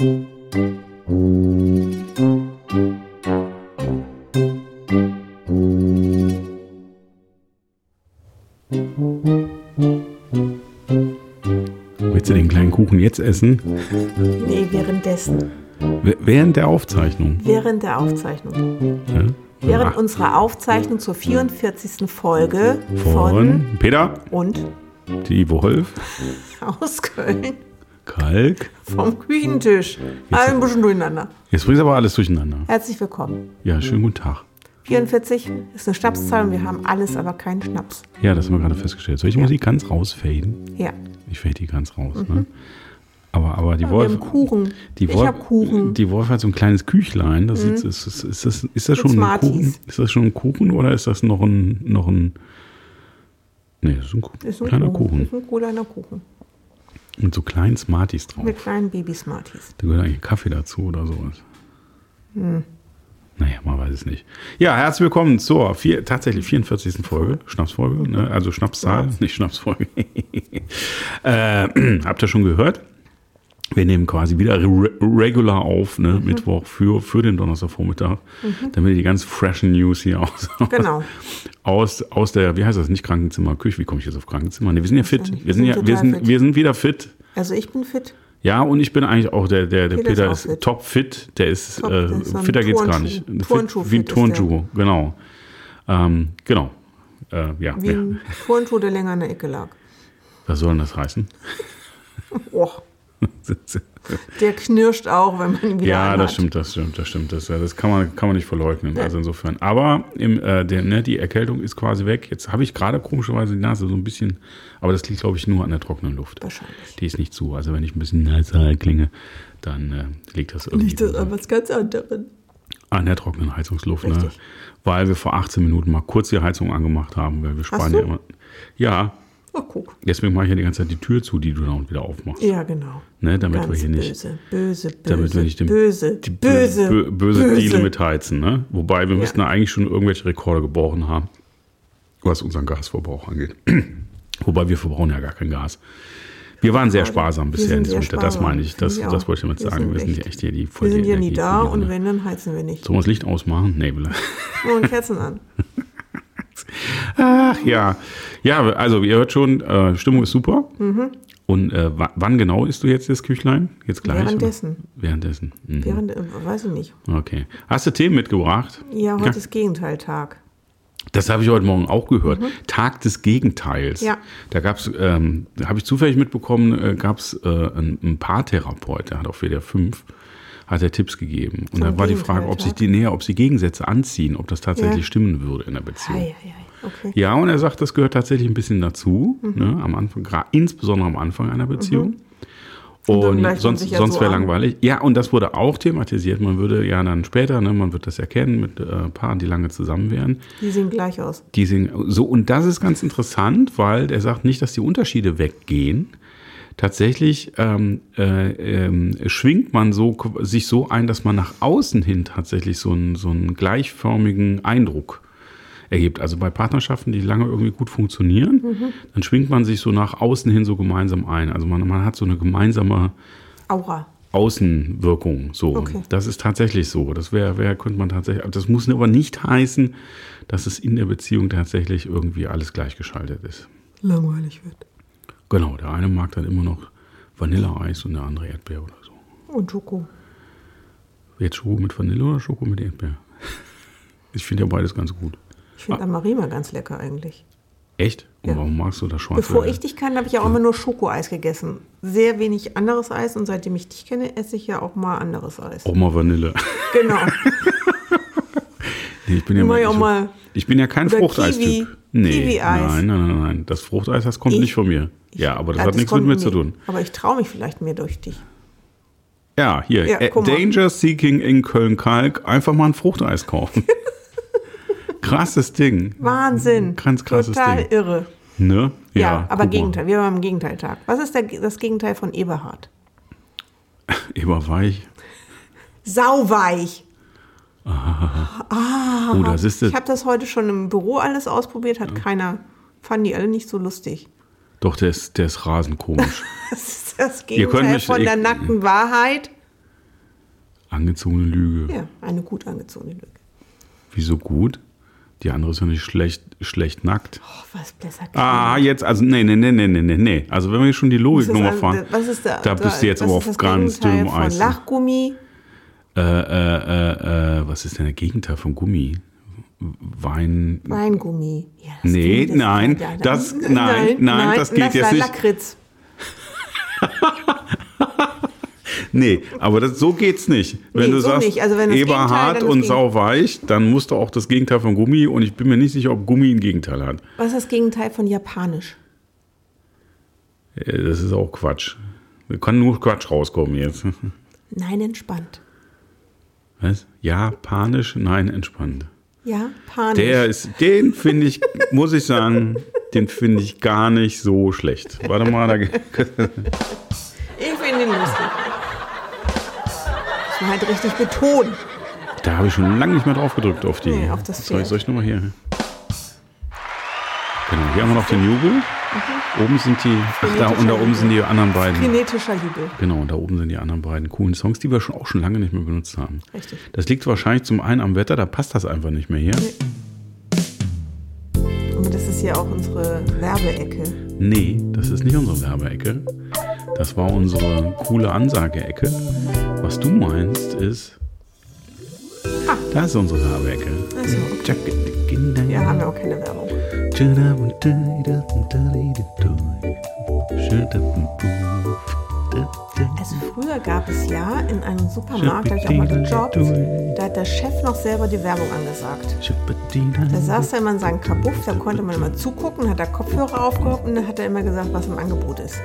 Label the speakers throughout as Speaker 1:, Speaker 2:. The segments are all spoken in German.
Speaker 1: Willst du den kleinen Kuchen jetzt essen?
Speaker 2: Nee, währenddessen.
Speaker 1: Während der Aufzeichnung.
Speaker 2: Während der Aufzeichnung.
Speaker 1: Ja?
Speaker 2: Während unserer Aufzeichnung zur 44. Folge von,
Speaker 1: Von Peter,
Speaker 2: und
Speaker 1: die Wolf,
Speaker 2: aus Köln
Speaker 1: Kalk.
Speaker 2: vom Küchentisch. Ein bisschen durcheinander.
Speaker 1: Jetzt bringst du aber alles durcheinander.
Speaker 2: Herzlich willkommen.
Speaker 1: Ja, schönen guten Tag.
Speaker 2: 44 ist eine Schnapszahl und wir haben alles, aber keinen Schnaps.
Speaker 1: Ja, das haben wir gerade festgestellt. Soll ich die Musik ganz rausfaden?
Speaker 2: Ja.
Speaker 1: Ich fade die ganz raus. Ne? Aber, aber die
Speaker 2: Wir
Speaker 1: Wolf.
Speaker 2: Kuchen.
Speaker 1: Die
Speaker 2: ich
Speaker 1: Wolf,
Speaker 2: habe Kuchen.
Speaker 1: Die Wolf hat so ein kleines Küchlein. Das ist, ist, ist, ist, das, ist das schon ein
Speaker 2: Smarties.
Speaker 1: Kuchen? Ist das schon ein Kuchen oder ist das noch ein, noch ein Nee, das ist ein,
Speaker 2: Ist ein
Speaker 1: kleiner
Speaker 2: Kuchen.
Speaker 1: Kuchen.
Speaker 2: Ist ein kleiner Kuchen.
Speaker 1: Mit so kleinen Smarties drauf.
Speaker 2: Mit kleinen Baby-Smarties.
Speaker 1: Da gehört eigentlich Kaffee dazu oder sowas.
Speaker 2: Hm.
Speaker 1: Naja, man weiß es nicht. Ja, herzlich willkommen zur vier, tatsächlich 44. Folge, Schnapsfolge, ne? also Schnapszahl, nicht Schnapsfolge. äh, habt ihr schon gehört? Wir nehmen quasi wieder re regular auf, ne?
Speaker 2: Mhm.
Speaker 1: Mittwoch für, für den Donnerstagvormittag, damit ihr die ganz freshen News hier aus,
Speaker 2: Genau.
Speaker 1: aus, aus der, wie heißt das, nicht Krankenzimmer, Küche, wie komme ich jetzt auf Krankenzimmer? Ne, wir sind ja fit.
Speaker 2: nicht.
Speaker 1: Wir sind, ja, wir, sind,
Speaker 2: fit.
Speaker 1: wir sind wieder fit.
Speaker 2: Also ich bin fit.
Speaker 1: Ja, und ich bin eigentlich auch der, der, der
Speaker 2: Peter ist
Speaker 1: Peter ist,
Speaker 2: fit.
Speaker 1: top fit. Der ist,
Speaker 2: Top,
Speaker 1: äh,
Speaker 2: der ist ein
Speaker 1: fitter geht's gar
Speaker 2: Turnschuh.
Speaker 1: nicht. Fit,
Speaker 2: Turnschuh
Speaker 1: wie ein
Speaker 2: fit ist der.
Speaker 1: Turnschuh, genau. Ähm, genau. Äh, ja,
Speaker 2: Wie
Speaker 1: ja.
Speaker 2: ein Turnschuh, der länger in der Ecke lag.
Speaker 1: Was soll denn das heißen?
Speaker 2: Oh, der knirscht auch, wenn man ihn wieder
Speaker 1: ja, das stimmt, das stimmt, das stimmt. Das, das kann, man, kann man nicht verleugnen. Also insofern. Aber im, äh, der, ne, die Erkältung ist quasi weg. Jetzt habe ich gerade komischerweise die Nase so ein bisschen, aber das liegt, glaube ich, nur an der trockenen Luft.
Speaker 2: Wahrscheinlich.
Speaker 1: Die ist nicht zu. Also wenn ich ein bisschen nasal klinge, dann äh, liegt das irgendwie.
Speaker 2: Nicht das an was ganz anderes.
Speaker 1: An der trockenen Heizungsluft, ne? Weil wir vor 18 Minuten mal kurz die Heizung angemacht haben, weil wir sparen ja immer. Ja,
Speaker 2: Oh, guck.
Speaker 1: deswegen mache ich ja die ganze Zeit die Tür zu, die du dann wieder aufmachst.
Speaker 2: Ja, genau.
Speaker 1: Ne, damit
Speaker 2: Ganz
Speaker 1: wir hier nicht,
Speaker 2: böse, böse, böse,
Speaker 1: damit wir nicht den
Speaker 2: böse,
Speaker 1: die
Speaker 2: böse,
Speaker 1: bö- böse, Deal mitheizen. Ne? Wobei wir müssten da eigentlich schon irgendwelche Rekorde gebrochen haben, was unseren Gasverbrauch angeht. Wobei wir verbrauchen ja gar kein Gas. Wir waren sehr sparsam bisher in diesem Winter, das meine ich. Das,
Speaker 2: ich
Speaker 1: das wollte ich damit
Speaker 2: Wir
Speaker 1: sagen. Wir sind
Speaker 2: echt-
Speaker 1: ja echt hier die voll
Speaker 2: Wir sind ja nie da und wenn, dann heizen wir nicht.
Speaker 1: Sollen wir das Licht ausmachen? Nee, will
Speaker 2: Und Kerzen an.
Speaker 1: Ach ja. Ja, also ihr hört schon, äh, Stimmung ist super.
Speaker 2: Mhm.
Speaker 1: Und äh, wa- wann genau isst du jetzt das Küchlein? Jetzt gleich? oder?
Speaker 2: Währenddessen.
Speaker 1: Währenddessen. Mhm.
Speaker 2: Während, äh, weiß ich nicht.
Speaker 1: Okay. Hast du Themen mitgebracht?
Speaker 2: Ja, heute ist Gegenteiltag.
Speaker 1: Das habe ich heute Morgen auch gehört. Tag des Gegenteils.
Speaker 2: Mhm. Ja.
Speaker 1: Da gab es, ähm, habe ich zufällig mitbekommen, äh, gab es äh, einen, einen Paartherapeut, der hat auf WDR 5 hat er Tipps gegeben. Und da war die Frage, ob sich die näher, ob sie Gegensätze anziehen, ob das tatsächlich
Speaker 2: Ja.
Speaker 1: stimmen würde in der Beziehung.
Speaker 2: Ei, ei, ei. Okay.
Speaker 1: Ja, und er sagt, das gehört tatsächlich ein bisschen dazu,
Speaker 2: Mhm.
Speaker 1: ne, am Anfang, insbesondere am Anfang einer Beziehung.
Speaker 2: Und dann
Speaker 1: Und,
Speaker 2: man
Speaker 1: sonst,
Speaker 2: ja
Speaker 1: sonst
Speaker 2: so
Speaker 1: wäre
Speaker 2: an.
Speaker 1: langweilig. Ja, und das wurde auch thematisiert. Man würde ja dann später, ne, man wird das erkennen mit äh, Paaren, die lange zusammen wären.
Speaker 2: Die sehen gleich aus.
Speaker 1: Die singen so, und das ist ganz interessant, weil der sagt nicht, dass die Unterschiede weggehen. Tatsächlich ähm, äh, ähm, schwingt man so, sich so ein, dass man nach außen hin tatsächlich so einen, so einen gleichförmigen Eindruck ergibt. Also bei Partnerschaften, die lange irgendwie gut funktionieren, dann schwingt man sich so nach außen hin so gemeinsam ein. Also man, man hat so eine gemeinsame
Speaker 2: Aura.
Speaker 1: Außenwirkung. So,
Speaker 2: Okay.
Speaker 1: das ist tatsächlich so. Das wäre, wär, könnte man tatsächlich. Das muss aber nicht heißen, dass es in der Beziehung tatsächlich irgendwie alles gleichgeschaltet ist.
Speaker 2: Langweilig wird.
Speaker 1: Genau, der eine mag dann immer noch Vanilleeis und der andere Erdbeer oder so.
Speaker 2: Und Schoko.
Speaker 1: Jetzt Schoko mit Vanille oder Schoko mit Erdbeer? Ich finde ja beides ganz gut.
Speaker 2: Ich finde Amarima ganz lecker eigentlich.
Speaker 1: Echt? Und
Speaker 2: Ja.
Speaker 1: warum magst du das schwarze?
Speaker 2: Bevor ich dich kannte, habe ich ja auch immer nur Schokoeis gegessen. Sehr wenig anderes Eis und seitdem ich dich kenne, esse ich ja auch mal anderes Eis.
Speaker 1: auch mal Vanille.
Speaker 2: Genau.
Speaker 1: Nee, ich bin ja,
Speaker 2: Mach ich auch mal-
Speaker 1: ich bin ja kein Fruchteistyp. Nee, nein, nein, nein, nein. Das Fruchteis, das kommt
Speaker 2: Ich-
Speaker 1: nicht von mir. ja, aber das
Speaker 2: Ja,
Speaker 1: hat nichts mit mir zu tun.
Speaker 2: Aber ich traue mich vielleicht mehr durch dich.
Speaker 1: Ja, hier,
Speaker 2: Ja,
Speaker 1: äh. Danger Seeking in Köln-Kalk, einfach mal ein Fruchteis kaufen. krasses Ding.
Speaker 2: Wahnsinn.
Speaker 1: Ganz krasses
Speaker 2: Total
Speaker 1: Ding.
Speaker 2: irre.
Speaker 1: Ne?
Speaker 2: Ja, aber
Speaker 1: guck mal.
Speaker 2: Gegenteil. Wir haben am Gegenteiltag. Was ist der, das Gegenteil von Eberhard?
Speaker 1: Eberweich.
Speaker 2: Sauweich.
Speaker 1: Oh, das ist
Speaker 2: Ich
Speaker 1: das,
Speaker 2: habe das heute schon im Büro alles ausprobiert, hat keiner, fanden die alle nicht so lustig.
Speaker 1: doch, der ist, der ist rasend komisch.
Speaker 2: Das ist das Gegenteil
Speaker 1: mich-
Speaker 2: von der nackten Wahrheit.
Speaker 1: Angezogene Lüge.
Speaker 2: Ja, eine gut angezogene Lüge.
Speaker 1: Wieso gut? Die andere ist ja nicht schlecht, schlecht nackt.
Speaker 2: Oh, was besser
Speaker 1: Ah, jetzt, also, nee, nee, nee, nee, nee, nee. Also, wenn wir schon die Logik nochmal fahren,
Speaker 2: was ist da,
Speaker 1: da bist du jetzt aber auf ganz dünnem Eis.
Speaker 2: Lachgummi.
Speaker 1: Äh, äh, äh, äh, was ist denn der Gegenteil von Gummi? Wein.
Speaker 2: Weingummi. Ja, das
Speaker 1: Nee,
Speaker 2: geht,
Speaker 1: nein,
Speaker 2: ja,
Speaker 1: das- nein, nein, das geht jetzt
Speaker 2: war
Speaker 1: nicht.
Speaker 2: Lakritz.
Speaker 1: Nee, aber das, so geht's nicht. Wenn
Speaker 2: Nee,
Speaker 1: du
Speaker 2: so
Speaker 1: sagst.
Speaker 2: Also wenn das dann das
Speaker 1: und sauweich, dann musst du auch das Gegenteil von Gummi und ich bin mir nicht sicher, ob Gummi ein Gegenteil hat.
Speaker 2: Was ist das Gegenteil von Japanisch?
Speaker 1: Äh, Das ist auch Quatsch. Da kann nur Quatsch rauskommen jetzt.
Speaker 2: Nein, entspannt.
Speaker 1: Was? Japanisch? Nein, entspannt.
Speaker 2: Japanisch.
Speaker 1: Der ist, den finde ich, muss ich sagen, den finde ich gar nicht so schlecht. Warte mal, da,
Speaker 2: ich finde ihn lustig. Muss man halt richtig betonen.
Speaker 1: da habe ich schon lange nicht mehr drauf gedrückt auf die.
Speaker 2: Nee, auf das
Speaker 1: soll, ich-
Speaker 2: Pferd.
Speaker 1: soll ich nochmal hier? Genau, hier haben wir noch den Jubel.
Speaker 2: Mhm.
Speaker 1: Oben sind die, ach da, und da oben sind die anderen beiden.
Speaker 2: Kinetischer Jubel.
Speaker 1: Genau, und da oben sind die anderen beiden coolen Songs, die wir schon auch schon lange nicht mehr benutzt haben.
Speaker 2: Richtig.
Speaker 1: Das liegt wahrscheinlich zum einen am Wetter, da passt das einfach nicht mehr hier.
Speaker 2: Und das ist ja auch unsere Werbeecke.
Speaker 1: Nee, das ist nicht unsere Werbeecke. Das war unsere coole Ansage-Ecke. Was du meinst ist.
Speaker 2: Ah.
Speaker 1: Da ist unsere Werbeecke.
Speaker 2: Ach so, Ja, haben wir auch keine Werbung. Also früher gab es ja in einem Supermarkt, da habe ich auch mal gejobbt, da hat der Chef noch selber die Werbung angesagt. Da saß er immer in seinem Kabuff, da konnte man immer zugucken, hat der Kopfhörer aufgehoben und dann hat er immer gesagt, was im Angebot ist.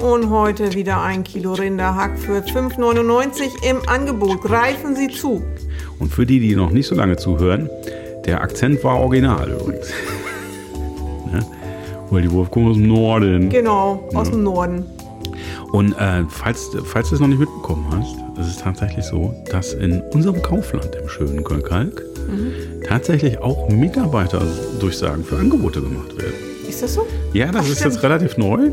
Speaker 2: Und heute wieder ein Kilo Rinderhack für 5,99 im Angebot. Greifen Sie zu.
Speaker 1: Und für die, die noch nicht so lange zuhören, der Akzent war original übrigens. Weil die Wurf kommt aus dem Norden.
Speaker 2: Genau, aus dem Norden.
Speaker 1: Und äh, falls, falls du es noch nicht mitbekommen hast, es ist tatsächlich so, dass in unserem Kaufland im schönen Köln-Kalk tatsächlich auch Mitarbeiterdurchsagen für Angebote gemacht werden.
Speaker 2: Ist das so?
Speaker 1: Ja, das
Speaker 2: Ach,
Speaker 1: ist
Speaker 2: stimmt.
Speaker 1: jetzt relativ neu.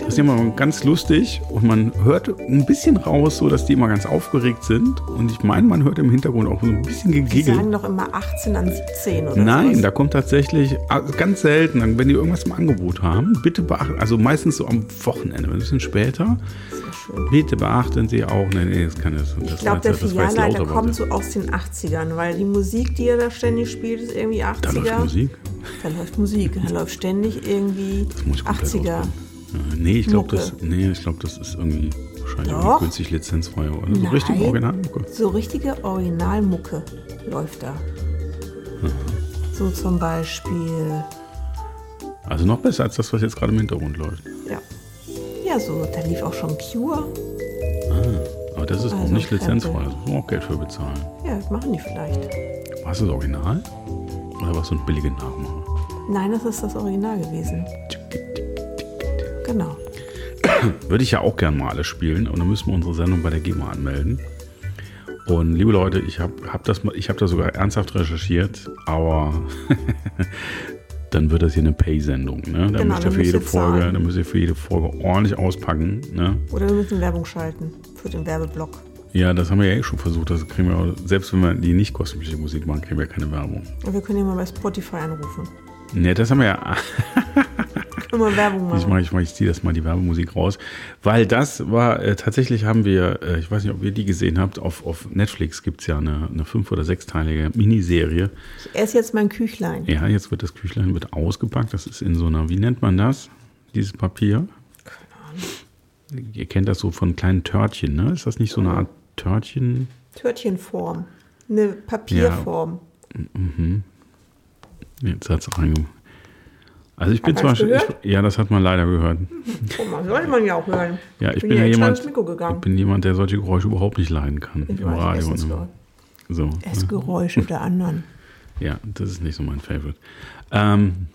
Speaker 1: Das ist immer ganz lustig und man hört ein bisschen raus, so dass die immer ganz aufgeregt sind. Und ich meine, man hört im Hintergrund auch so ein bisschen
Speaker 2: Die
Speaker 1: Gegigel.
Speaker 2: sagen doch immer 18 an 17 oder
Speaker 1: Nein,
Speaker 2: sowas.
Speaker 1: da kommt tatsächlich also ganz selten, wenn die irgendwas im Angebot haben, bitte beachten, also meistens so am Wochenende, ein bisschen später,
Speaker 2: Sehr schön.
Speaker 1: bitte beachten Sie auch, nee, nee, das kann das, das
Speaker 2: Ich glaube, der
Speaker 1: die
Speaker 2: Filialleiter kommt so aus den 80ern, weil die Musik, die er da ständig spielt, ist irgendwie 80er.
Speaker 1: Da läuft Musik.
Speaker 2: Da läuft Musik. Da läuft ständig irgendwie
Speaker 1: Das muss ich komplett
Speaker 2: 80er.
Speaker 1: ausblenden. Ja, nee, ich glaube, das, nee, ich glaub, das ist irgendwie wahrscheinlich
Speaker 2: Doch.
Speaker 1: irgendwie günstig lizenzfrei oder so richtig
Speaker 2: Nein.
Speaker 1: Originalmucke.
Speaker 2: So richtige Originalmucke läuft da. So zum Beispiel,
Speaker 1: Also noch besser als das, was jetzt gerade im Hintergrund läuft.
Speaker 2: ja. Ja, so, da lief auch schon Cure.
Speaker 1: Aber das ist auch
Speaker 2: Also
Speaker 1: nicht
Speaker 2: Krempel.
Speaker 1: lizenzfrei, da muss man auch Geld für bezahlen.
Speaker 2: Ja, das machen die vielleicht.
Speaker 1: War es das Original? Oder war es so ein billiger Nachmacher?
Speaker 2: Nein, das ist das Original gewesen. Genau.
Speaker 1: Würde ich ja auch gern mal alles spielen, aber dann müssen wir unsere Sendung bei der GEMA anmelden. Und liebe Leute, ich habe hab das, ich hab da sogar ernsthaft recherchiert, aber dann wird das hier eine Pay-Sendung. Ne? Da
Speaker 2: Genau,
Speaker 1: müsst ihr
Speaker 2: dann
Speaker 1: für jede Folge,
Speaker 2: zahlen.
Speaker 1: dann müsst ihr für jede Folge ordentlich auspacken. Ne?
Speaker 2: Oder wir müssen Werbung schalten für den Werbeblock.
Speaker 1: Ja, das haben wir ja eh schon versucht. Das kriegen wir, auch- selbst wenn wir die nicht kostenpflichtige Musik machen, kriegen wir keine Werbung.
Speaker 2: Und wir können ja mal bei Spotify anrufen.
Speaker 1: Ne, das haben wir ja.
Speaker 2: Immer Werbung
Speaker 1: Ich
Speaker 2: machen.
Speaker 1: mache, ich, mach, ich ziehe das mal die Werbemusik raus, weil das war äh, tatsächlich haben wir, äh, ich weiß nicht, ob ihr die gesehen habt, auf, auf Netflix gibt es ja eine, eine fünf- oder sechsteilige Miniserie.
Speaker 2: Ich esse jetzt mein Küchlein.
Speaker 1: Ja, jetzt wird das Küchlein wird ausgepackt. Das ist in so einer, wie nennt man das? Dieses Papier? Ihr kennt das so von kleinen Törtchen, ne? Ist das nicht so eine Art Törtchen?
Speaker 2: Törtchenform. Eine Papierform.
Speaker 1: Jetzt hat es reinge. Also ich bin
Speaker 2: Hat
Speaker 1: zum Beispiel, ich, ja, das hat man leider gehört.
Speaker 2: Guck mal, sollte man ja auch hören.
Speaker 1: Ja, ich bin,
Speaker 2: ja
Speaker 1: ja jemand, ich bin jemand, der solche Geräusche überhaupt nicht leiden kann
Speaker 2: Ich
Speaker 1: im
Speaker 2: weiß,
Speaker 1: Radio. Ne?
Speaker 2: Essensgeräusche.
Speaker 1: So,
Speaker 2: Essgeräusche der anderen.
Speaker 1: ja, das ist nicht so mein Favorite. Ähm,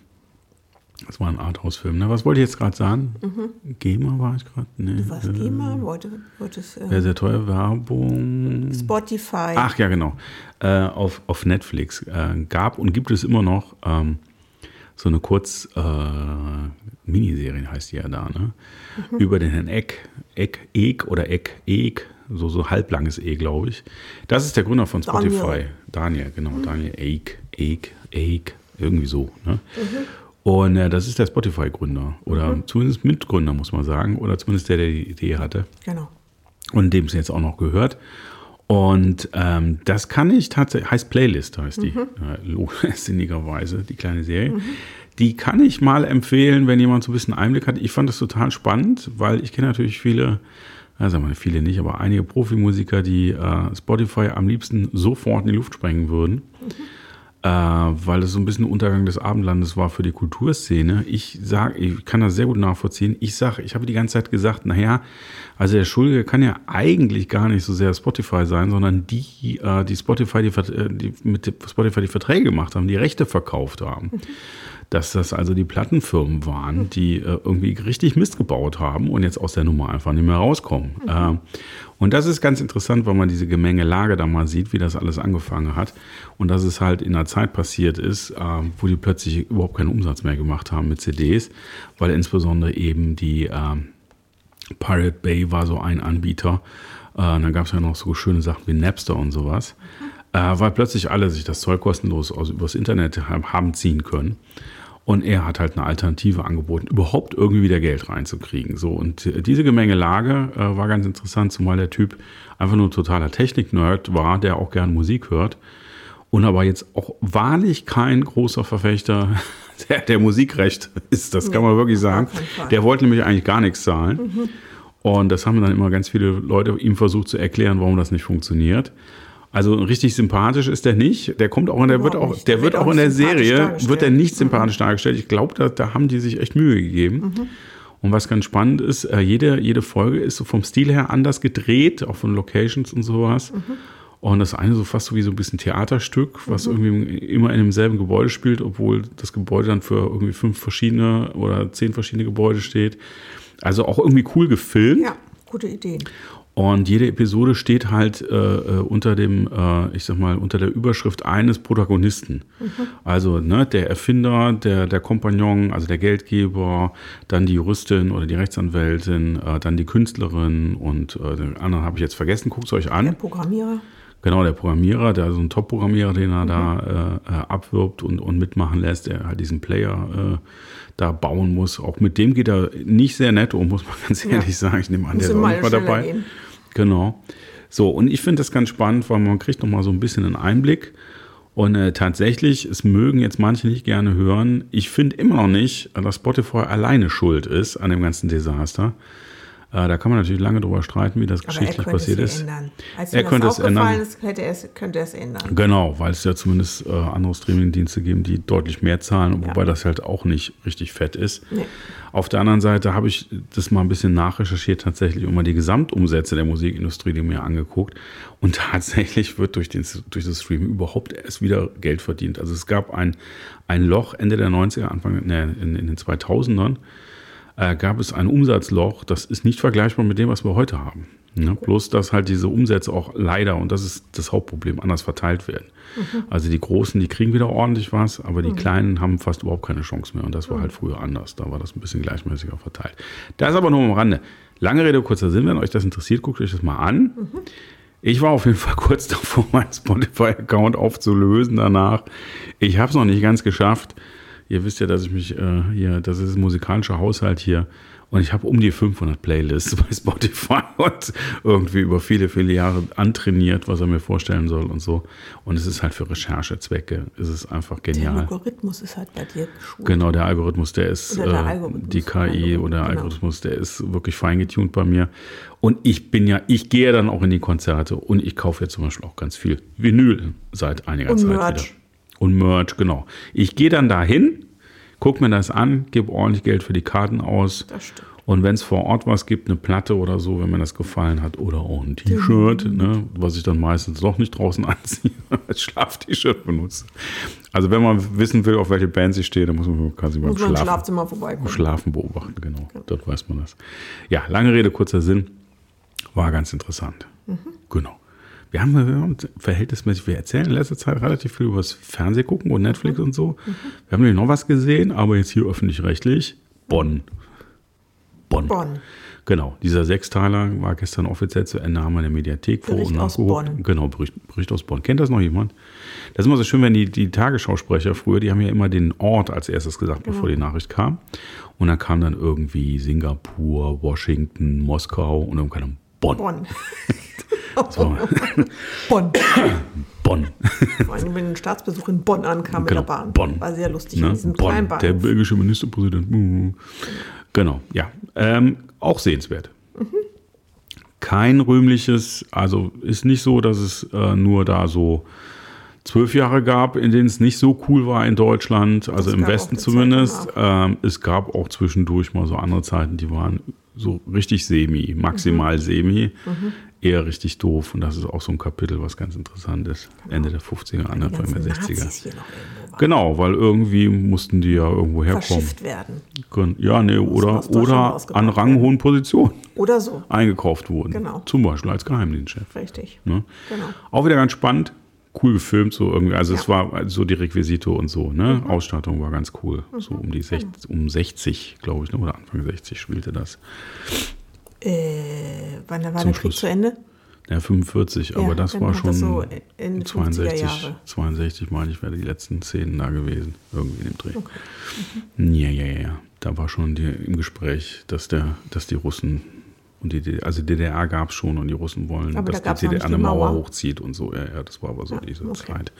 Speaker 1: das war ein Arthouse-Film. Ne? Was wollte ich jetzt gerade sagen? GEMA war ich gerade? Nee.
Speaker 2: Mhm. Was
Speaker 1: äh,
Speaker 2: GEMA? Wollte, wollte es,
Speaker 1: Wäre
Speaker 2: äh,
Speaker 1: sehr teuer Werbung.
Speaker 2: Spotify.
Speaker 1: Ach ja, genau. Äh, auf, auf Netflix äh, gab und gibt es immer noch ähm, so eine kurz äh, Miniserie, heißt die ja da, ne? Über den Herrn Eck, Eck, Eck oder Eck, Eck, so, so halblanges E, glaube ich. Das ist der Gründer von Spotify. Daniel, Daniel genau, mhm. Daniel Eik, Eik, Eik, irgendwie so. Ne? Mhm. Und äh, das ist der Spotify-Gründer oder mhm. zumindest Mitgründer, muss man sagen, oder zumindest der, der die Idee hatte.
Speaker 2: Genau.
Speaker 1: Und dem es jetzt auch noch gehört. Und ähm, das kann ich tatsächlich, heißt Playlist, heißt die, mhm. äh, sinnigerweise, die kleine Serie. Mhm. Die kann ich mal empfehlen, wenn jemand so ein bisschen Einblick hat. Ich fand das total spannend, weil ich kenne natürlich viele, also viele nicht, aber einige Profimusiker, die äh, Spotify am liebsten sofort in die Luft sprengen würden. Mhm äh, weil es so ein bisschen Untergang des Abendlandes war für die Kulturszene. Ich sage, ich kann das sehr gut nachvollziehen. Ich sage, ich habe die ganze Zeit gesagt, naja, also der Schuldige kann ja eigentlich gar nicht so sehr Spotify sein, sondern die, äh, die Spotify, die, äh, die mit Spotify die Verträge gemacht haben, die Rechte verkauft haben. Mhm dass das also die Plattenfirmen waren, die äh, irgendwie richtig Mist gebaut haben und jetzt aus der Nummer einfach nicht mehr rauskommen. Mhm. Äh, und das ist ganz interessant, weil man diese Gemengelage da mal sieht, wie das alles angefangen hat. Und dass es halt in einer Zeit passiert ist, äh, wo die plötzlich überhaupt keinen Umsatz mehr gemacht haben mit CDs, weil insbesondere eben die ähm, Pirate Bay war so ein Anbieter. Äh, dann gab es ja noch so schöne Sachen wie Napster und sowas. Mhm. Äh, weil plötzlich alle sich das Zeug kostenlos aus, übers Internet haben ziehen können. Und er hat halt eine Alternative angeboten, überhaupt irgendwie wieder Geld reinzukriegen. So, und diese Gemengelage äh, war ganz interessant, zumal der Typ einfach nur totaler Technik-Nerd war, der auch gern Musik hört. Und aber jetzt auch wahrlich kein großer Verfechter der, der Musikrecht ist, das kann man wirklich sagen. Der wollte nämlich eigentlich gar nichts zahlen. Mhm. Und das haben dann immer ganz viele Leute ihm versucht zu erklären, warum das nicht funktioniert. Also richtig sympathisch ist der nicht. Der kommt auch in der wird auch, der, wird auch in der Serie wird er nicht sympathisch mhm. dargestellt. Ich glaube, da, da haben die sich echt Mühe gegeben. Mhm. Und was ganz spannend ist, äh, jede, jede Folge ist so vom Stil her anders gedreht, auch von Locations und sowas. Mhm. Und das eine so fast so wie so ein bisschen Theaterstück, was mhm. irgendwie immer in demselben Gebäude spielt, obwohl das Gebäude dann für irgendwie fünf verschiedene oder zehn verschiedene Gebäude steht. Also auch irgendwie cool gefilmt.
Speaker 2: Ja, gute Ideen.
Speaker 1: Und jede Episode steht halt äh, äh, unter dem, äh, ich sag mal, unter der Überschrift eines Protagonisten. Mhm. Also ne, der Erfinder, der, der Kompagnon, also der Geldgeber, dann die Juristin oder die Rechtsanwältin, äh, dann die Künstlerin und äh, den anderen habe ich jetzt vergessen, guckt es euch an.
Speaker 2: Der Programmierer.
Speaker 1: Genau, der Programmierer, der so ein Top-Programmierer, den er mhm. da äh, abwirbt und, und mitmachen lässt, der halt diesen Player da bauen muss. Auch mit dem geht er nicht sehr nett um, muss man ganz ehrlich ja. sagen. Ich nehme an, der ist auch nicht mal dabei. Gehen. Genau. So, und ich finde das ganz spannend, weil man kriegt noch mal so ein bisschen einen Einblick. Und äh, tatsächlich, es mögen jetzt manche nicht gerne hören. Ich finde immer noch nicht, dass Spotify alleine schuld ist an dem ganzen Desaster. Äh, da kann man natürlich lange drüber streiten, wie das Aber geschichtlich passiert ist. Ändern.
Speaker 2: Als er könnte es ändern. Ist, hätte es, könnte es ändern.
Speaker 1: Genau, weil es ja zumindest äh, andere Streamingdienste geben, die deutlich mehr zahlen, ja. wobei das halt auch nicht richtig fett ist. Nee. Auf der anderen Seite habe ich das mal ein bisschen nachrecherchiert, tatsächlich immer die Gesamtumsätze der Musikindustrie, die mir angeguckt. Und tatsächlich wird durch, den, durch das Streaming überhaupt erst wieder Geld verdient. Also es gab ein, ein Loch Ende der 90er, Anfang ne, in, in den 2000ern äh, gab es ein Umsatzloch, das ist nicht vergleichbar mit dem, was wir heute haben. Ne? Bloß, dass halt diese Umsätze auch leider, und das ist das Hauptproblem, anders verteilt werden. Mhm. Also die Großen, die kriegen wieder ordentlich was, aber die mhm. Kleinen haben fast überhaupt keine Chance mehr. Und das war mhm. halt früher anders. Da war das ein bisschen gleichmäßiger verteilt. Da ist aber nur am Rande. Lange Rede, kurzer Sinn, wenn euch das interessiert, guckt euch das mal an. Mhm. Ich war auf jeden Fall kurz davor, meinen Spotify-Account aufzulösen danach. Ich habe es noch nicht ganz geschafft. Ihr wisst ja, dass ich mich äh, hier, das ist ein musikalischer Haushalt hier. Und ich habe um die 500 Playlists bei Spotify und irgendwie über viele, viele Jahre antrainiert, was er mir vorstellen soll und so. Und es ist halt für Recherchezwecke, es ist einfach genial. Der
Speaker 2: Algorithmus ist halt bei dir
Speaker 1: geschult. Genau, der Algorithmus, der ist, der äh, Algorithmus, die KI Algorithmus, oder der genau. Algorithmus, der ist wirklich feingetuned bei mir. Und ich bin ja, ich gehe dann auch in die Konzerte und ich kaufe jetzt zum Beispiel auch ganz viel Vinyl seit einiger und Zeit Merch. wieder. Und Merch, genau. Ich gehe dann dahin, gucke mir das an, gebe ordentlich Geld für die Karten aus. Das stimmt. Und wenn es vor Ort was gibt, eine Platte oder so, wenn mir das gefallen hat, oder auch ein T-Shirt, mhm. ne, was ich dann meistens doch nicht draußen anziehe, als Schlaf-T-Shirt benutze. Also wenn man wissen will, auf welche Band ich stehe, dann muss man quasi beim Schlafen,
Speaker 2: Schlafzimmer vorbeikommen.
Speaker 1: Schlafen beobachten, genau. Ja. Dort weiß man das. Ja, lange Rede, kurzer Sinn. War ganz interessant. Mhm. Genau. Wir haben, wir haben verhältnismäßig, wir erzählen in letzter Zeit relativ viel über das Fernsehgucken und Netflix und so. Mhm. Wir haben nämlich noch was gesehen, aber jetzt hier öffentlich-rechtlich. Bonn. Bonn. Bonn. Genau, dieser Sechsteiler war gestern offiziell zu Ende, haben wir in der Mediathek
Speaker 2: vor und
Speaker 1: nachgeguckt. Aus Bonn. Genau, Bericht, Bericht, aus Bonn. Kennt das noch jemand? Das ist immer so schön, wenn die, die Tagesschausprecher früher, die haben ja immer den Ort als erstes gesagt, genau. bevor die Nachricht kam. Und dann kam dann irgendwie Singapur, Washington, Moskau und dann kam Bonn. Bonn.
Speaker 2: Bonn.
Speaker 1: Bonn.
Speaker 2: Vor allem, wenn ein Staatsbesuch in Bonn ankam genau. mit der Bahn.
Speaker 1: Bonn.
Speaker 2: War sehr lustig
Speaker 1: ne? in diesem Bonn, kleinen Bahnhof. Der belgische Ministerpräsident. Genau, genau ja. Ähm, auch sehenswert. Mhm. Kein rühmliches, also ist nicht so, dass es äh, nur da so zwölf Jahre gab, in denen es nicht so cool war in Deutschland, also im Westen zumindest. Ähm, es gab auch zwischendurch mal so andere Zeiten, die waren so richtig semi, maximal mhm. semi, mhm. Eher richtig doof. Und das ist auch so ein Kapitel, was ganz interessant ist. Genau. Ende der 50er, Anfang der 60er. Genau, weil irgendwie mussten die ja irgendwo herkommen.
Speaker 2: Verschifft werden.
Speaker 1: Ja, nee, oder, oder an ranghohen Positionen.
Speaker 2: Oder so.
Speaker 1: Eingekauft wurden.
Speaker 2: Genau.
Speaker 1: Zum Beispiel als Geheimdienstchef.
Speaker 2: Richtig.
Speaker 1: Ne?
Speaker 2: Genau.
Speaker 1: Auch wieder ganz spannend cool gefilmt, so irgendwie. Also ja. es war so die Requisite und so, ne? Mhm. Ausstattung war ganz cool. Mhm. So um die 60, um 60, glaube ich, ne? oder Anfang 60 spielte das.
Speaker 2: Äh, wann war Zum der Krieg zu Ende?
Speaker 1: Ja, 45, ja, aber das war schon das so 62, 62 meine ich, wäre die letzten Szenen da gewesen, irgendwie in dem Dreh. Okay. Mhm. Ja, ja, ja. Da war schon die, im Gespräch, dass, der, dass die Russen und die, also DDR gab es schon und die Russen wollen, aber dass da die DDR eine Mauer. Mauer. hochzieht und so. Ja, ja, das war aber so ja, diese okay. Zeit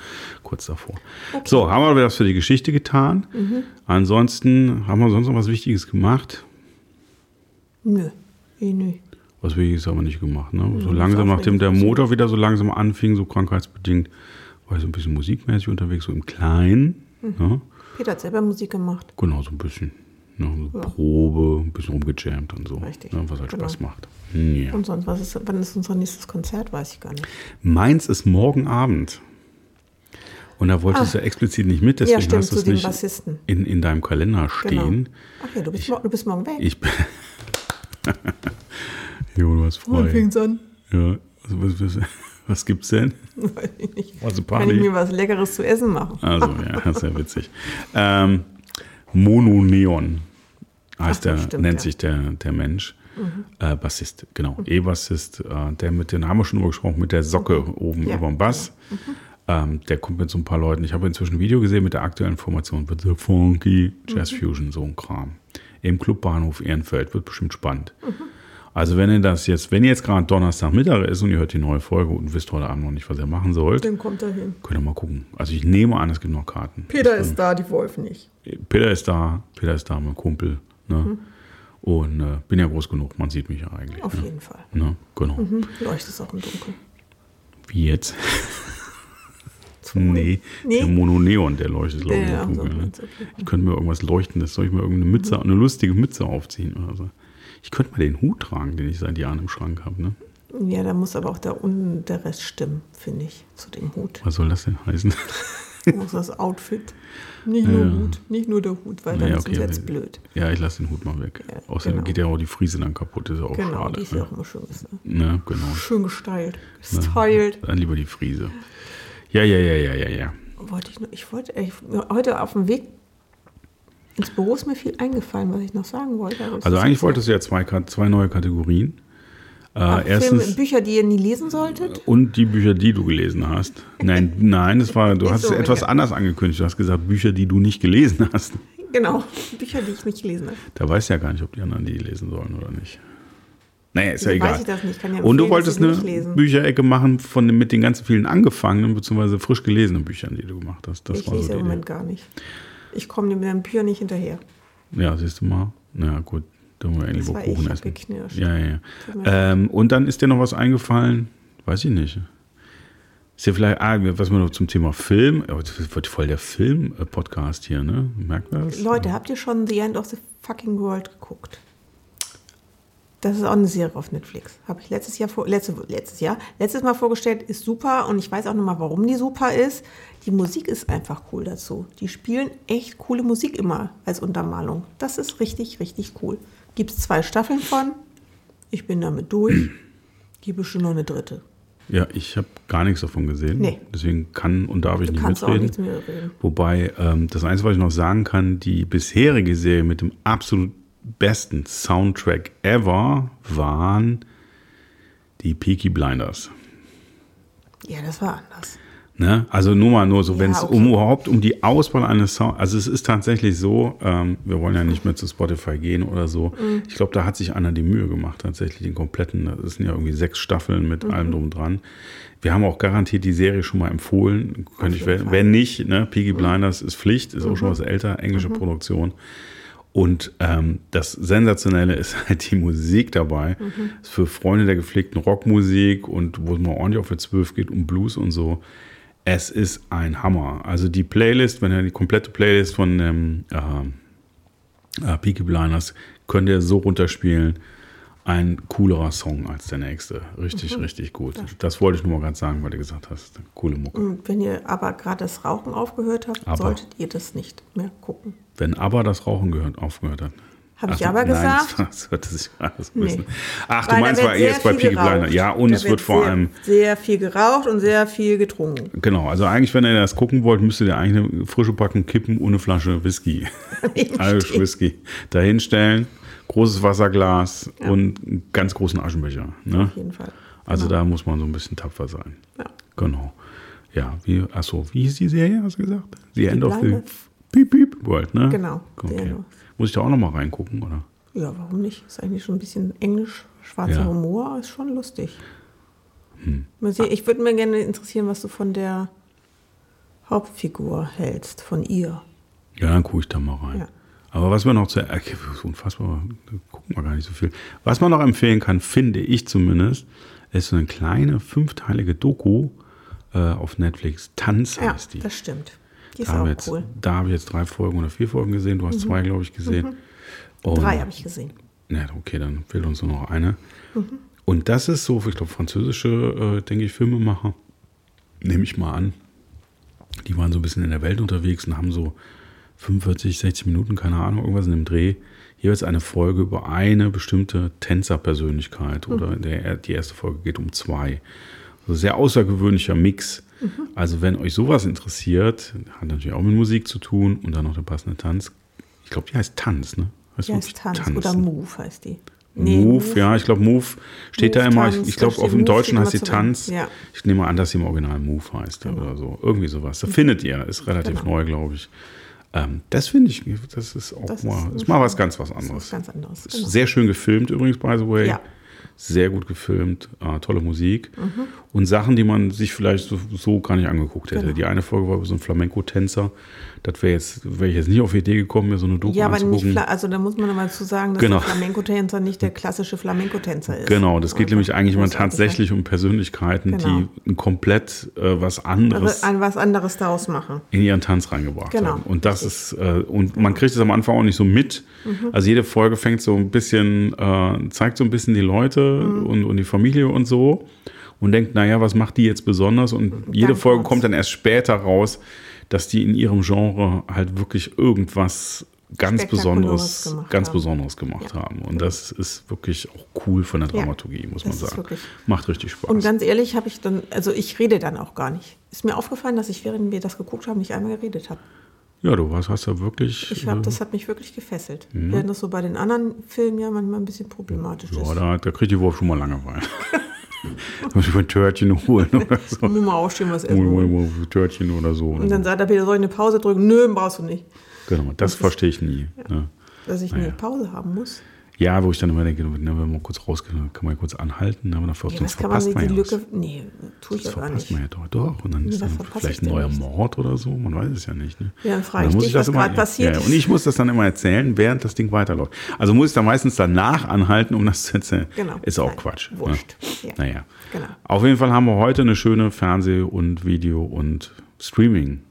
Speaker 1: kurz davor. Okay. So, haben wir das für die Geschichte getan. Mhm. Ansonsten, haben wir sonst noch was Wichtiges gemacht?
Speaker 2: Nö, eh nö.
Speaker 1: Was Wichtiges haben wir nicht gemacht. Ne? So langsam, nachdem der Motor wieder so langsam anfing, so krankheitsbedingt, war ich so ein bisschen musikmäßig unterwegs, so im Kleinen. Mhm. Ne?
Speaker 2: Peter hat selber Musik gemacht.
Speaker 1: Genau, so ein bisschen. Ne, so ja. Probe, ein bisschen rumgejammt und so.
Speaker 2: Richtig.
Speaker 1: Ne, was halt genau. Spaß macht.
Speaker 2: Ja. Und sonst, was ist, wann ist unser nächstes Konzert? Weiß ich gar nicht.
Speaker 1: Meins ist morgen Abend. Und da wolltest ah. du explizit nicht mit, deswegen ja, stimmt, hast du es nicht
Speaker 2: Bassisten.
Speaker 1: in, in deinem Kalender stehen.
Speaker 2: Genau. Ach ja, du bist, ich, du bist morgen weg.
Speaker 1: Ich jo, du hast frei. Wann
Speaker 2: fängt's an?
Speaker 1: Ja, also was, was, was gibt's denn?
Speaker 2: Weiß ich nicht.
Speaker 1: Also
Speaker 2: Kann ich mir was Leckeres zu essen machen?
Speaker 1: Also, ja, das ist ja witzig. ähm, Mononeon heißt Ach, der, stimmt, nennt ja. sich der, der Mensch. Mhm. Äh, Bassist, genau. Mhm. E-Bassist, äh, der mit, den haben wir schon drüber gesprochen, mit der Socke mhm. oben ja. über dem Bass. Mhm. Ähm, der kommt mit so ein paar Leuten. Ich habe inzwischen ein Video gesehen mit der aktuellen Formation. Wird so funky Jazz mhm. Fusion, so ein Kram. Im Clubbahnhof Ehrenfeld. Wird bestimmt spannend. Mhm. Also wenn ihr das jetzt, wenn ihr jetzt gerade Donnerstagmittag ist und ihr hört die neue Folge und wisst heute Abend noch nicht, was ihr machen sollt,
Speaker 2: dann kommt er hin.
Speaker 1: Könnt ihr mal gucken. Also ich nehme an, es gibt noch Karten.
Speaker 2: Peter ist da, die Wolf nicht.
Speaker 1: Peter ist da, Peter ist da, mein Kumpel. Ne? Mhm. Und äh, bin ja groß genug, man sieht mich ja eigentlich.
Speaker 2: Auf
Speaker 1: ne?
Speaker 2: jeden Fall.
Speaker 1: Ne? Genau.
Speaker 2: Mhm. Leuchtet auch im Dunkeln.
Speaker 1: Wie jetzt? nee, nee, der Mononeon, der leuchtet, glaube ich, im Dunkeln. Ne? Ich könnte mir irgendwas Leuchtendes, soll ich mir irgendeine Mütze, mhm. eine lustige Mütze aufziehen oder so. Ich könnte mal den Hut tragen, den ich seit Jahren im Schrank habe. Ne?
Speaker 2: Ja, da muss aber auch der, der Rest stimmen, finde ich, zu dem Hut.
Speaker 1: Was soll das denn heißen?
Speaker 2: muss das Outfit. Nicht nur ja. Hut, nicht nur der Hut, weil dann ja, okay, ist es jetzt blöd.
Speaker 1: Ja, ich lasse den Hut mal weg. Ja, Außerdem genau. geht ja auch die Friese dann kaputt, ist ja auch
Speaker 2: genau,
Speaker 1: schade.
Speaker 2: Die ist ja auch immer schön,
Speaker 1: ne? genau.
Speaker 2: schön gestylt. Gestylt.
Speaker 1: dann lieber die Friese. Ja, ja, ja, ja, ja, ja.
Speaker 2: Wollte ich, noch, ich wollte, ich, heute auf dem Weg ins Büro ist mir viel eingefallen, was ich noch sagen wollte.
Speaker 1: Also eigentlich wolltest du ja zwei, zwei neue Kategorien.
Speaker 2: Äh, erstens Filme, Bücher, die ihr nie lesen solltet?
Speaker 1: Und die Bücher, die du gelesen hast. Nein, nein, das war, du hast so, es etwas ja. anders angekündigt. Du hast gesagt, Bücher, die du nicht gelesen hast.
Speaker 2: Genau, Bücher, die ich nicht gelesen habe.
Speaker 1: Da weißt du ja gar nicht, ob die anderen die lesen sollen oder nicht. Naja, ist ja egal.
Speaker 2: Weiß ich das nicht. Kann ja
Speaker 1: und du wolltest eine Bücherecke machen von, mit den ganzen vielen angefangenen bzw. frisch gelesenen Büchern, die du gemacht hast. Das
Speaker 2: ich lese so im Moment gar nicht. Ich komme mit den Büchern nicht hinterher.
Speaker 1: Ja, siehst du mal. Na ja, gut, da wollen wir irgendwo Kuchen essen.
Speaker 2: Geknirscht.
Speaker 1: Ja, ja. Ähm, und dann ist dir noch was eingefallen? Weiß ich nicht. Ist ja vielleicht, ah, was wir noch zum Thema Film, das wird voll der Film-Podcast hier, ne? Merkt man das?
Speaker 2: Leute, habt ihr schon The End of the Fucking World geguckt? Das ist auch eine Serie auf Netflix. Habe ich letztes Jahr, letzte, letztes Jahr, letztes Mal vorgestellt, ist super und ich weiß auch nochmal, warum die super ist. Die Musik ist einfach cool dazu. Die spielen echt coole Musik immer als Untermalung. Das ist richtig, richtig cool. Gibt es zwei Staffeln von. Ich bin damit durch. Gibt es schon noch eine dritte.
Speaker 1: Ja, ich habe gar nichts davon gesehen.
Speaker 2: Nee.
Speaker 1: Deswegen kann und darf ich
Speaker 2: du
Speaker 1: nicht
Speaker 2: kannst
Speaker 1: mitreden.
Speaker 2: Auch nichts
Speaker 1: Wobei ähm, das Einzige, was ich noch sagen kann, die bisherige Serie mit dem absolut besten Soundtrack ever waren die Peaky Blinders.
Speaker 2: Ja, das war anders.
Speaker 1: Ne? Also nur mal nur so,
Speaker 2: Ja,
Speaker 1: wenn es
Speaker 2: okay.
Speaker 1: um überhaupt um die Auswahl eines Sound, also es ist tatsächlich so, ähm, wir wollen ja nicht mehr zu Spotify gehen oder so.
Speaker 2: Mhm.
Speaker 1: Ich glaube, da hat sich einer die Mühe gemacht, tatsächlich den kompletten, das sind ja irgendwie sechs Staffeln
Speaker 2: Mhm.
Speaker 1: mit allem drum dran. Wir haben auch garantiert die Serie schon mal empfohlen. Könnte ich, wenn.
Speaker 2: Mhm.
Speaker 1: wenn nicht, ne, Peaky Blinders ist Pflicht, ist auch schon was älter, englische Produktion. Und ähm, das Sensationelle ist halt die Musik dabei.
Speaker 2: Mhm.
Speaker 1: Ist für Freunde der gepflegten Rockmusik und wo es mal ordentlich auf für zwölf geht um Blues und so. Es ist ein Hammer. Also die Playlist, wenn ihr die komplette Playlist von ähm, äh, äh, Peaky Blinders könnt ihr so runterspielen. Ein coolerer Song als der nächste. Richtig, richtig gut. Das wollte ich nur mal gerade sagen, weil du gesagt hast. Coole Mucke.
Speaker 2: Und wenn ihr aber gerade das Rauchen aufgehört habt,
Speaker 1: Aber.
Speaker 2: solltet ihr das nicht mehr gucken.
Speaker 1: Wenn aber das Rauchen gehört, aufgehört hat.
Speaker 2: Habe ich aber
Speaker 1: nein,
Speaker 2: gesagt?
Speaker 1: Das hörte sich ein
Speaker 2: Nee.
Speaker 1: bisschen. Ach, du
Speaker 2: Weil
Speaker 1: meinst, war erst bei
Speaker 2: viel
Speaker 1: Peaky. Blinders. Ja, und
Speaker 2: Da
Speaker 1: es wird vor
Speaker 2: sehr,
Speaker 1: allem.
Speaker 2: Sehr viel geraucht und sehr viel getrunken.
Speaker 1: Genau, also eigentlich, wenn ihr das gucken wollt, müsstet ihr eigentlich eine frische Packung kippen und eine Flasche Whisky. Irish Whisky. Dahinstellen, großes Wasserglas und einen ganz großen Aschenbecher. Ne?
Speaker 2: Auf jeden Fall.
Speaker 1: Also
Speaker 2: Genau.
Speaker 1: da muss man so ein bisschen tapfer sein.
Speaker 2: Ja.
Speaker 1: Genau. Ja, wie, achso, wie hieß die Serie, hast du gesagt? The End of the. Beep Beep World, ne?
Speaker 2: Genau,
Speaker 1: Okay. Muss ich da auch nochmal reingucken, oder?
Speaker 2: Ja, warum nicht? Ist eigentlich schon ein bisschen Englisch. Schwarzer
Speaker 1: Ja.
Speaker 2: Humor ist schon lustig.
Speaker 1: Hm.
Speaker 2: Ich würde mir gerne interessieren, was du von der Hauptfigur hältst, von ihr.
Speaker 1: Ja, dann gucke ich da mal rein.
Speaker 2: Ja.
Speaker 1: Aber was man noch zu unfassbar, gucken wir gar nicht so viel. Was man noch empfehlen kann, finde ich zumindest, ist so eine kleine fünfteilige Doku äh, auf Netflix. Tanz
Speaker 2: Ja,
Speaker 1: heißt die.
Speaker 2: das stimmt. Die ist
Speaker 1: Da
Speaker 2: auch
Speaker 1: jetzt,
Speaker 2: cool.
Speaker 1: da habe ich jetzt drei Folgen oder vier Folgen gesehen. Du hast zwei, glaube ich, gesehen. Und-
Speaker 2: Drei habe ich gesehen.
Speaker 1: Ja, okay, dann fehlt uns nur noch eine.
Speaker 2: Mhm.
Speaker 1: Und das ist so, ich glaube, französische, äh, denke ich, Filmemacher, nehme ich mal an. Die waren so ein bisschen in der Welt unterwegs und haben so 45, 60 Minuten, keine Ahnung, irgendwas in dem Dreh. Jeweils eine Folge über eine bestimmte Tänzerpersönlichkeit. Oder der, die erste Folge geht um zwei. Also sehr außergewöhnlicher Mix. Also wenn euch sowas interessiert, hat natürlich auch mit Musik zu tun und dann noch der passende Tanz. Ich glaube, die heißt Tanz, ne? Heißt
Speaker 2: Die heißt Tanz
Speaker 1: Tanzen.
Speaker 2: oder Move heißt die.
Speaker 1: Move, ja, ich glaube Move steht da
Speaker 2: Move,
Speaker 1: immer,
Speaker 2: Tanz,
Speaker 1: ich,
Speaker 2: da
Speaker 1: glaube auf dem
Speaker 2: Move,
Speaker 1: Deutschen heißt sie. Tanz.
Speaker 2: Ja.
Speaker 1: Ich nehme an, dass sie im Original Move heißt oder so, irgendwie sowas. Da findet ihr, ist relativ
Speaker 2: Genau.
Speaker 1: neu, glaube ich. Ähm, das finde ich, das ist auch
Speaker 2: Das
Speaker 1: mal,
Speaker 2: ist
Speaker 1: ist mal was ganz was
Speaker 2: Das ist
Speaker 1: anderes.
Speaker 2: was ganz anderes.
Speaker 1: Ist
Speaker 2: Genau.
Speaker 1: Sehr schön gefilmt übrigens, by the way.
Speaker 2: Ja.
Speaker 1: Sehr gut gefilmt, äh, tolle Musik
Speaker 2: Mhm.
Speaker 1: und Sachen, die man sich vielleicht so, so gar nicht angeguckt hätte.
Speaker 2: Genau.
Speaker 1: Die eine Folge war über so ein Flamenco-Tänzer. Das wäre jetzt, wäre ich jetzt nicht auf die Idee gekommen, mir so eine Doku
Speaker 2: Ja, aber nicht,
Speaker 1: anzugucken.
Speaker 2: Fla- also da muss man nochmal zu sagen, dass
Speaker 1: Genau.
Speaker 2: der Flamenco-Tänzer nicht der klassische Flamenco-Tänzer ist.
Speaker 1: Genau, das geht
Speaker 2: Also,
Speaker 1: nämlich eigentlich
Speaker 2: man
Speaker 1: tatsächlich um Persönlichkeiten,
Speaker 2: Genau.
Speaker 1: die ein komplett äh, was anderes
Speaker 2: Also ein was anderes daraus machen.
Speaker 1: in ihren Tanz reingebracht
Speaker 2: Genau,
Speaker 1: haben. Und das ist, äh, und man kriegt es am Anfang auch nicht so mit.
Speaker 2: Mhm.
Speaker 1: Also jede Folge fängt so ein bisschen, äh, zeigt so ein bisschen die Leute
Speaker 2: Mhm.
Speaker 1: und, und die Familie und so und denkt, naja, was macht die jetzt besonders? Und jede
Speaker 2: Ganz
Speaker 1: Folge kommt dann erst später raus, dass die in ihrem Genre halt wirklich irgendwas ganz Besonderes,
Speaker 2: gemacht
Speaker 1: ganz
Speaker 2: haben.
Speaker 1: Besonderes gemacht
Speaker 2: Ja.
Speaker 1: haben. Und das ist wirklich auch cool von der
Speaker 2: Ja,
Speaker 1: Dramaturgie, muss man sagen. Macht richtig Spaß.
Speaker 2: Und ganz ehrlich habe ich dann, also ich rede dann auch gar nicht. Ist mir aufgefallen, dass ich, während wir das geguckt haben, nicht einmal geredet habe.
Speaker 1: Ja, du hast, hast ja wirklich.
Speaker 2: Ich hab,
Speaker 1: äh,
Speaker 2: das hat mich wirklich gefesselt. Während das so bei den anderen Filmen ja manchmal ein bisschen problematisch
Speaker 1: Ja,
Speaker 2: ist.
Speaker 1: da, da kriegt die Wurf schon mal Langeweile. da muss ich ein Törtchen holen oder so.
Speaker 2: Nur mal aufstehen, was
Speaker 1: Hol
Speaker 2: essen. wollen.
Speaker 1: mal ein Törtchen oder so.
Speaker 2: Und dann sagt er Peter, soll ich eine Pause drücken? Nö, brauchst du nicht.
Speaker 1: genau, das verstehe ich nie. Ne?
Speaker 2: Dass ich
Speaker 1: Ah, ja.
Speaker 2: eine Pause haben muss.
Speaker 1: Ja, wo ich dann immer denke, ne, wenn man kurz rausgeht, dann kann man ja kurz anhalten, ne, aber dann
Speaker 2: Ja,
Speaker 1: sonst
Speaker 2: was kann man
Speaker 1: verpasst man
Speaker 2: die
Speaker 1: ja was.
Speaker 2: Lücke. Nee, tue ich
Speaker 1: Das
Speaker 2: gar
Speaker 1: verpasst
Speaker 2: nicht.
Speaker 1: man ja doch, doch. Und dann ist
Speaker 2: was
Speaker 1: dann vielleicht
Speaker 2: ich
Speaker 1: ein neuer
Speaker 2: nicht?
Speaker 1: Mord oder so, man weiß es ja nicht. Ne?
Speaker 2: Ja, dann frage ich
Speaker 1: muss
Speaker 2: dich,
Speaker 1: das
Speaker 2: was gerade passiert
Speaker 1: Ja,
Speaker 2: ist.
Speaker 1: und ich muss das dann immer erzählen, während das Ding weiterläuft. Also muss ich dann meistens danach anhalten, um das zu erzählen.
Speaker 2: Genau.
Speaker 1: Ist auch
Speaker 2: Nein,
Speaker 1: Quatsch. Ne?
Speaker 2: wurscht. Ja.
Speaker 1: Naja.
Speaker 2: Genau.
Speaker 1: Auf jeden Fall haben wir heute eine schöne Fernseh- und Video- und Streaming.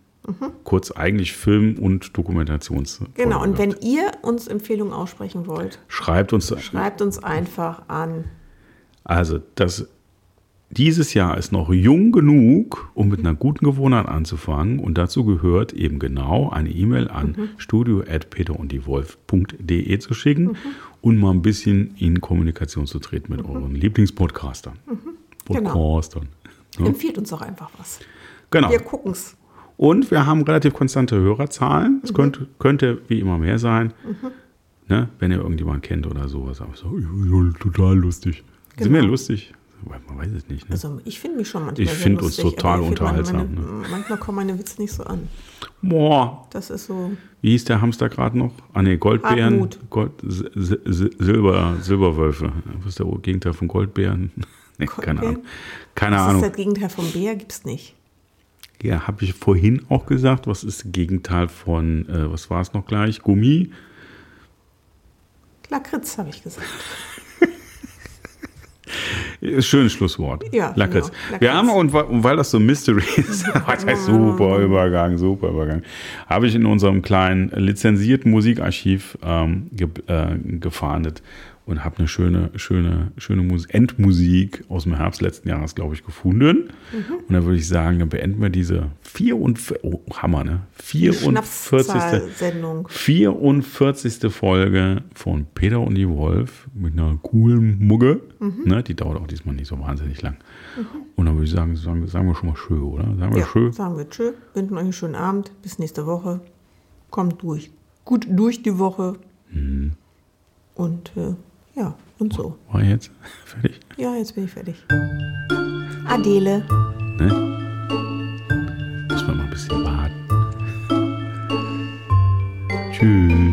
Speaker 1: Kurz eigentlich Film- und Dokumentations.
Speaker 2: Mhm. Genau, und wenn ihr uns Empfehlungen aussprechen wollt,
Speaker 1: Schreibt uns.
Speaker 2: schreibt uns einfach an.
Speaker 1: Also, das, dieses Jahr ist noch jung genug, um mit einer guten Gewohnheit anzufangen. Und dazu gehört eben genau eine E-Mail an
Speaker 2: Mhm.
Speaker 1: studio.peterunddiewolf.de zu schicken
Speaker 2: Mhm.
Speaker 1: und mal ein bisschen in Kommunikation zu treten mit euren Lieblingspodcastern.
Speaker 2: Genau.
Speaker 1: Podcastern. Ja.
Speaker 2: Empfiehlt uns doch einfach was.
Speaker 1: Genau.
Speaker 2: Wir gucken's.
Speaker 1: Und wir haben relativ konstante Hörerzahlen. Es könnte, könnte wie immer mehr sein. Ne? Wenn ihr irgendjemand kennt oder sowas. Aber so, total lustig. Genau. Sind wir lustig? Man weiß es nicht. Ne?
Speaker 2: Also ich finde mich schon manchmal
Speaker 1: Ich finde uns total unterhaltsam.
Speaker 2: Meine, ne? Manchmal kommen meine Witze nicht so an.
Speaker 1: Boah.
Speaker 2: Das ist so.
Speaker 1: Wie hieß der Hamster gerade noch? Ah ne, Goldbeeren. Gold, Silber, Silberwölfe. Was ist der Gegenteil von Goldbeeren? nee, keine Ahnung. Keine
Speaker 2: was
Speaker 1: Ahnung.
Speaker 2: ist das Gegenteil vom Bär? Gibt es nicht.
Speaker 1: Ja, habe ich vorhin auch gesagt. Was ist das Gegenteil von, äh, was war es noch gleich? Gummi?
Speaker 2: Lakritz, habe ich gesagt.
Speaker 1: Schönes Schlusswort.
Speaker 2: Ja,
Speaker 1: Lakritz. Genau. Lakritz. Wir haben, und, weil das so Mystery ist, super Übergang, super Übergang, habe ich in unserem kleinen lizenzierten Musikarchiv ähm, ge, äh, gefahndet und habe eine schöne, schöne, schöne Mus Endmusik aus dem Herbst letzten Jahres, glaube ich, gefunden. Mhm. Und da würde ich sagen, dann beenden wir diese 44, oh, Hammer, ne? 44.
Speaker 2: Sendung.
Speaker 1: 44. Folge von Peter und die Wolf mit einer coolen Mugge. Mhm. Ne? Die dauert auch diesmal nicht so wahnsinnig lang. Mhm. Und dann würde ich sagen, sagen, sagen wir schon mal schön, oder? Sagen wir
Speaker 2: ja,
Speaker 1: schön.
Speaker 2: Sagen wir tschö, wünschen euch einen schönen Abend. Bis nächste Woche. Kommt durch. Gut durch die Woche.
Speaker 1: Mhm.
Speaker 2: Und äh, ja, und so.
Speaker 1: War jetzt fertig?
Speaker 2: Ja, jetzt bin ich fertig. Adele.
Speaker 1: Ne? Muss man mal ein bisschen warten. Tschüss.